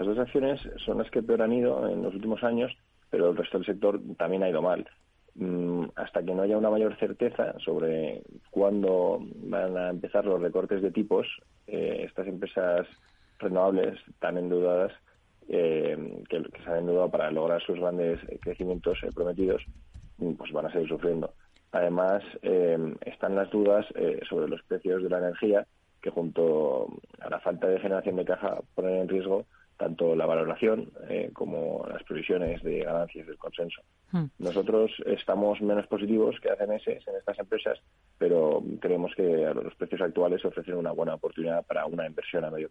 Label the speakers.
Speaker 1: Estas dos acciones son las que peor han ido en los últimos años, pero el resto del sector también ha ido mal. Mm, hasta que no haya una mayor certeza sobre cuándo van a empezar los recortes de tipos, eh, estas empresas renovables tan endeudadas eh, que, se han endeudado para lograr sus grandes crecimientos eh, prometidos, mm, pues van a seguir sufriendo. Además, están las dudas sobre los precios de la energía, que junto a la falta de generación de caja ponen en riesgo tanto la valoración eh, como las previsiones de ganancias del consenso. Hmm. Nosotros estamos menos positivos que hace meses en estas empresas, pero creemos que a los precios actuales ofrecen una buena oportunidad para una inversión a medio